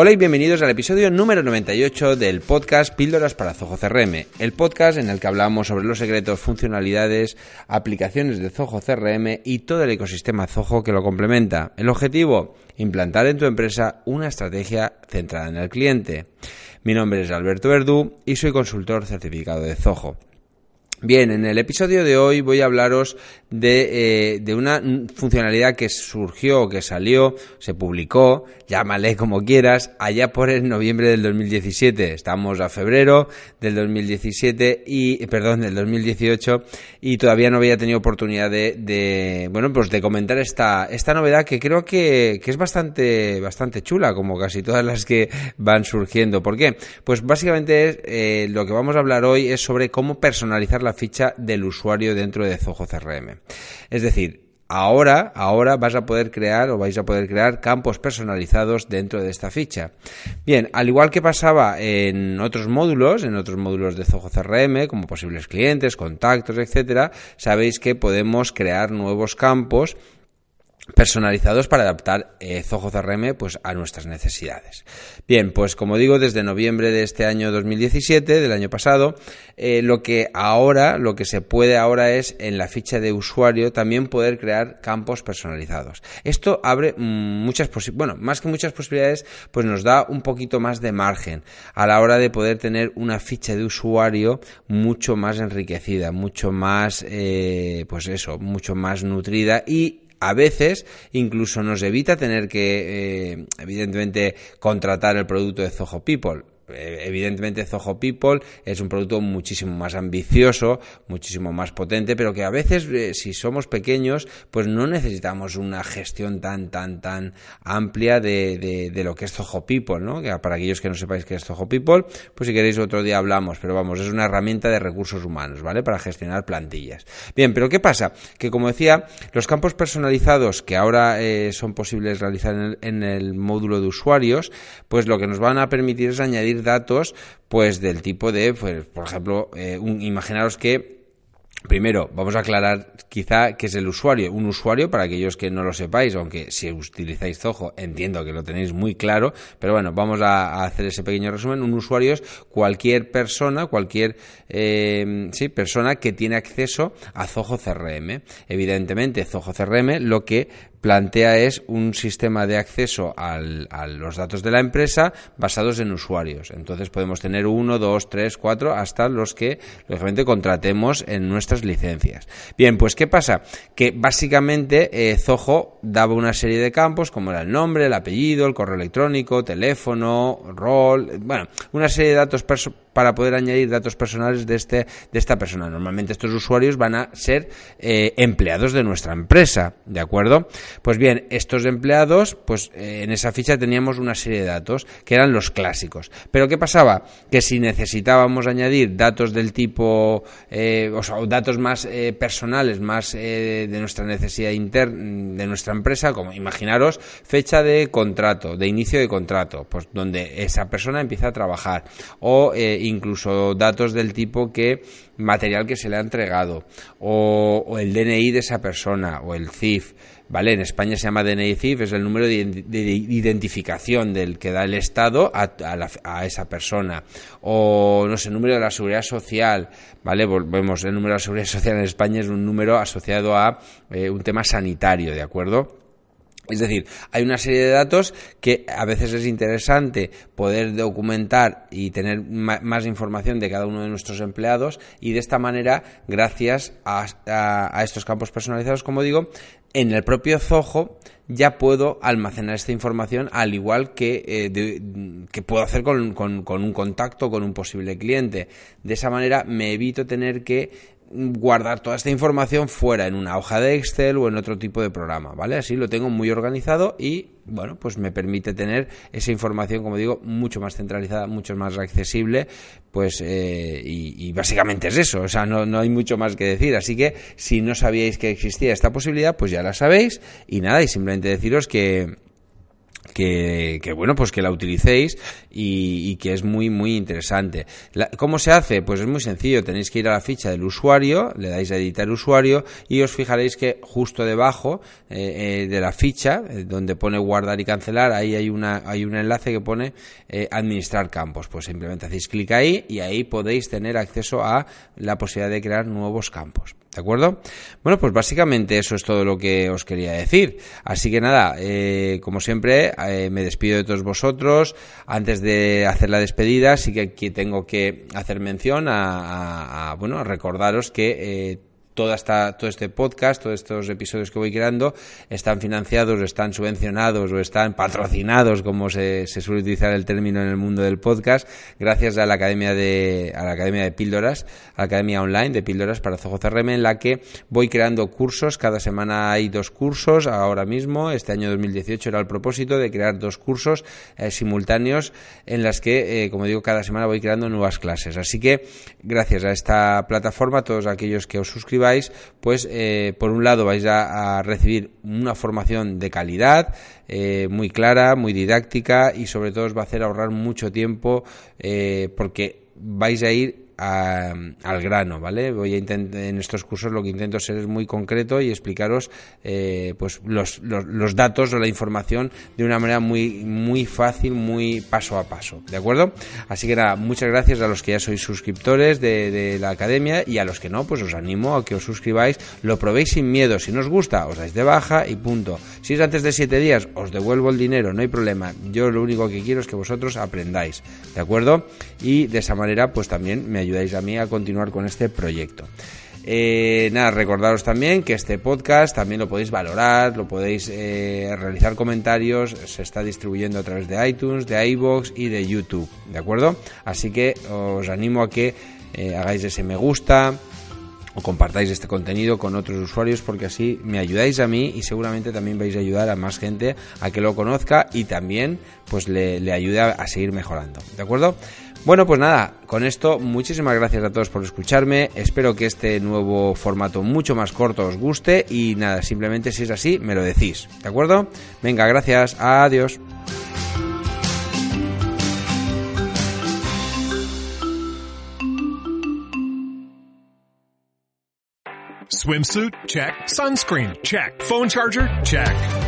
Hola y bienvenidos al episodio número 98 del podcast Píldoras para Zoho CRM, el podcast en el que hablamos sobre los secretos, funcionalidades, aplicaciones de Zoho CRM y todo el ecosistema Zoho que lo complementa. El objetivo, implantar en tu empresa una estrategia centrada en el cliente. Mi nombre es Alberto Verdú y soy consultor certificado de Zoho. Bien, en el episodio de hoy voy a hablaros de, eh, de, una funcionalidad que surgió, que salió, se publicó, llámale como quieras, allá por el noviembre del 2017. Estamos a febrero del 2017 y, perdón, del 2018 y todavía no había tenido oportunidad de, bueno, pues de comentar esta, esta novedad que creo que, que es bastante, bastante chula, como casi todas las que van surgiendo. ¿Por qué? Pues básicamente eh, lo que vamos a hablar hoy es sobre cómo personalizar la la ficha del usuario dentro de Zoho CRM. Es decir, ahora, ahora vas a poder crear o vais a poder crear campos personalizados dentro de esta ficha. Bien, al igual que pasaba en otros módulos, en otros módulos de Zoho CRM, como posibles clientes, contactos, etcétera, sabéis que podemos crear nuevos campos personalizados para adaptar eh, Zoho CRM pues a nuestras necesidades. Bien, pues como digo, desde noviembre de este año 2017, del año pasado, eh, lo que ahora, lo que se puede ahora es en la ficha de usuario también poder crear campos personalizados. Esto abre muchas posibilidades, bueno, más que muchas posibilidades, pues nos da un poquito más de margen a la hora de poder tener una ficha de usuario mucho más enriquecida, mucho más, eh, pues eso, mucho más nutrida y a veces incluso nos evita tener que, eh, evidentemente, contratar el producto de Zoho People evidentemente Zoho People es un producto muchísimo más ambicioso, muchísimo más potente, pero que a veces eh, si somos pequeños pues no necesitamos una gestión tan tan tan amplia de, de, lo que es Zoho People, ¿no? Que para aquellos que no sepáis qué es Zoho People, pues si queréis otro día hablamos, pero vamos, es una herramienta de recursos humanos, ¿vale? Para gestionar plantillas. Bien, pero ¿qué pasa? Que como decía, los campos personalizados que ahora eh, son posibles realizar en el módulo de usuarios, pues lo que nos van a permitir es añadir datos pues del tipo de, pues, por ejemplo, eh, imaginaros que Primero, vamos a aclarar quizá qué es el usuario. Un usuario, para aquellos que no lo sepáis, aunque si utilizáis Zoho entiendo que lo tenéis muy claro, pero bueno, vamos a, hacer ese pequeño resumen. Un usuario es cualquier persona, cualquier eh, sí, persona que tiene acceso a Zoho CRM. Evidentemente, Zoho CRM lo que plantea es un sistema de acceso al, a los datos de la empresa basados en usuarios. Entonces podemos tener uno, dos, tres, cuatro, hasta los que lógicamente contratemos en nuestra licencias. Bien, pues ¿qué pasa? Que básicamente eh, Zoho daba una serie de campos como era el nombre, el apellido, el correo electrónico, teléfono, rol, bueno, una serie de datos para poder añadir datos personales de, este, de esta persona. Normalmente estos usuarios van a ser eh, empleados de nuestra empresa, ¿de acuerdo? Pues bien, estos empleados, pues eh, en esa ficha teníamos una serie de datos que eran los clásicos. Pero ¿qué pasaba? Que si necesitábamos añadir datos del tipo, o sea, datos más eh, personales, más eh, de nuestra necesidad interna, de nuestra empresa, como imaginaros fecha de contrato, de inicio de contrato, pues donde esa persona empieza a trabajar, o eh, incluso datos del tipo que material que se le ha entregado, o, o el DNI de esa persona, o el CIF, ¿vale? En España se llama DNI CIF, es el número de, identificación del que da el Estado a, esa persona. O, no sé, el número de la seguridad social, ¿vale? Vemos el número de la seguridad social en España es un número asociado a eh, un tema sanitario, ¿de acuerdo? Es decir, hay una serie de datos que a veces es interesante poder documentar y tener más información de cada uno de nuestros empleados y de esta manera, gracias a, estos campos personalizados, como digo, en el propio Zoho ya puedo almacenar esta información al igual que, eh, que puedo hacer con, con, un contacto, con un posible cliente. De esa manera me evito tener que guardar toda esta información fuera en una hoja de Excel o en otro tipo de programa, ¿vale? Así lo tengo muy organizado y bueno, pues me permite tener esa información, como digo, mucho más centralizada, mucho más accesible, pues eh, y, básicamente es eso, o sea, no, no hay mucho más que decir, así que si no sabíais que existía esta posibilidad, pues ya la sabéis y nada, y simplemente deciros que que, bueno, pues que la utilicéis y, que es muy, muy interesante. ¿Cómo se hace? Pues es muy sencillo. Tenéis que ir a la ficha del usuario, le dais a editar usuario y os fijaréis que justo debajo eh, eh, de la ficha, eh, donde pone guardar y cancelar, ahí hay, una, hay un enlace que pone administrar campos. Pues simplemente hacéis clic ahí y ahí podéis tener acceso a la posibilidad de crear nuevos campos. ¿De acuerdo? Bueno, pues básicamente eso es todo lo que os quería decir. Así que nada, eh, como siempre, eh, me despido de todos vosotros. Antes de hacer la despedida, sí que aquí tengo que hacer mención a, bueno, recordaros que eh, toda esta, todo este podcast, todos estos episodios que voy creando, están financiados, están subvencionados o están patrocinados, como se, suele utilizar el término en el mundo del podcast, gracias a la Academia de, a la Academia de Píldoras, Academia Online de Píldoras para Zoho CRM, en la que voy creando cursos. Cada semana hay dos cursos, ahora mismo, este año 2018 era el propósito de crear dos cursos eh, simultáneos en las que, eh, como digo, cada semana voy creando nuevas clases. Así que, gracias a esta plataforma, todos aquellos que os pues eh, por un lado vais a, recibir una formación de calidad, eh, muy clara, muy didáctica y sobre todo os va a hacer ahorrar mucho tiempo eh, porque vais a ir al grano, ¿vale? Voy a intentar, en estos cursos lo que intento ser es muy concreto y explicaros eh, pues los, los, datos o la información de una manera muy, muy fácil, muy paso a paso, ¿de acuerdo? Así que nada, muchas gracias a los que ya sois suscriptores de, la academia y a los que no, pues os animo a que os suscribáis, lo probéis sin miedo, si no os gusta, os dais de baja y punto. Si es antes de siete días, os devuelvo el dinero, no hay problema. Yo lo único que quiero es que vosotros aprendáis, ¿de acuerdo? Y de esa manera, pues también me ayudáis a mí a continuar con este proyecto. Eh, nada, recordaros también que este podcast también lo podéis valorar, lo podéis eh, realizar comentarios, se está distribuyendo a través de iTunes, de iBox y de YouTube, ¿de acuerdo? Así que os animo a que eh, hagáis ese me gusta o compartáis este contenido con otros usuarios porque así me ayudáis a mí y seguramente también vais a ayudar a más gente a que lo conozca y también pues le, le ayude a seguir mejorando, ¿de acuerdo? Bueno, pues nada, con esto muchísimas gracias a todos por escucharme. Espero que este nuevo formato mucho más corto os guste y nada, simplemente si es así, me lo decís. ¿De acuerdo? Venga, gracias. Adiós. Swimsuit? Check. Sunscreen? Check. Phone charger? Check.